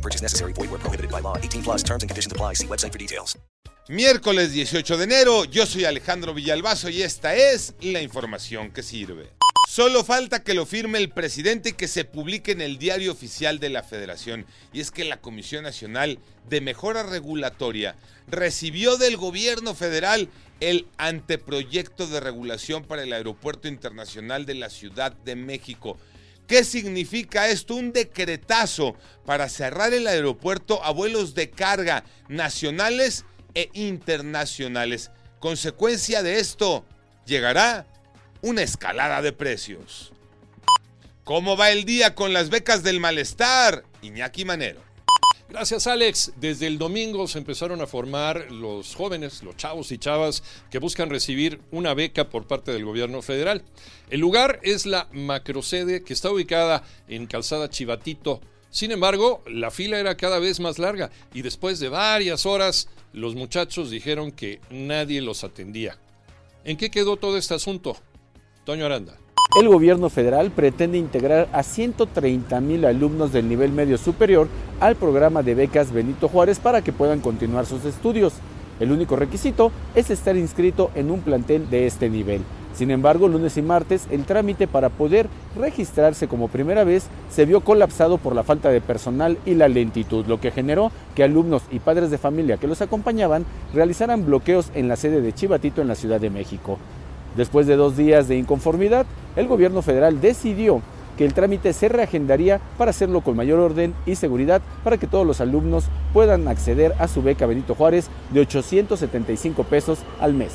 No purchase necessary. Void where prohibited by law. 18 plus terms and conditions apply. See website for details. Miércoles 18 de enero, yo soy Alejandro Villalbazo y esta es la información que sirve. Solo falta que lo firme el presidente y que se publique en el diario oficial de la federación. Y es que la Comisión Nacional de Mejora Regulatoria recibió del gobierno federal el anteproyecto de regulación para el Aeropuerto Internacional de la Ciudad de México. ¿Qué significa esto? Un decretazo para cerrar el aeropuerto a vuelos de carga nacionales e internacionales. Consecuencia de esto, llegará una escalada de precios. ¿Cómo va el día con las becas del malestar? Iñaki Manero. Gracias Alex. Desde el domingo se empezaron a formar los jóvenes, los chavos y chavas que buscan recibir una beca por parte del gobierno federal. El lugar es la macrosede que está ubicada en Calzada Chivatito. Sin embargo, la fila era cada vez más larga y después de varias horas los muchachos dijeron que nadie los atendía. ¿En qué quedó todo este asunto? Toño Aranda. El gobierno federal pretende integrar a 130 mil alumnos del nivel medio superior al programa de becas Benito Juárez para que puedan continuar sus estudios. El único requisito es estar inscrito en un plantel de este nivel. Sin embargo, lunes y martes el trámite para poder registrarse como primera vez se vio colapsado por la falta de personal y la lentitud, lo que generó que alumnos y padres de familia que los acompañaban realizaran bloqueos en la sede de Chivatito en la Ciudad de México. Después de dos días de inconformidad, el gobierno federal decidió que el trámite se reagendaría para hacerlo con mayor orden y seguridad para que todos los alumnos puedan acceder a su beca Benito Juárez de 875 pesos al mes.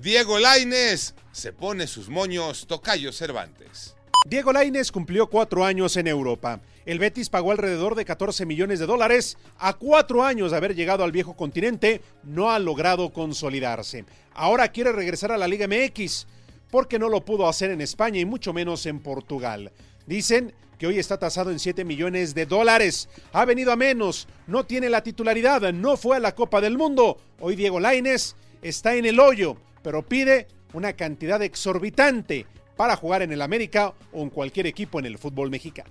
Diego Laines se pone sus moños Tocayo Cervantes. Diego Laines cumplió cuatro años en Europa. El Betis pagó alrededor de 14 millones de dólares. A cuatro años de haber llegado al viejo continente, no ha logrado consolidarse. Ahora quiere regresar a la Liga MX, porque no lo pudo hacer en España y mucho menos en Portugal. Dicen que hoy está tasado en 7 millones de dólares. Ha venido a menos, no tiene la titularidad, no fue a la Copa del Mundo. Hoy Diego Laines está en el hoyo, pero pide una cantidad exorbitante para jugar en el América o en cualquier equipo en el fútbol mexicano.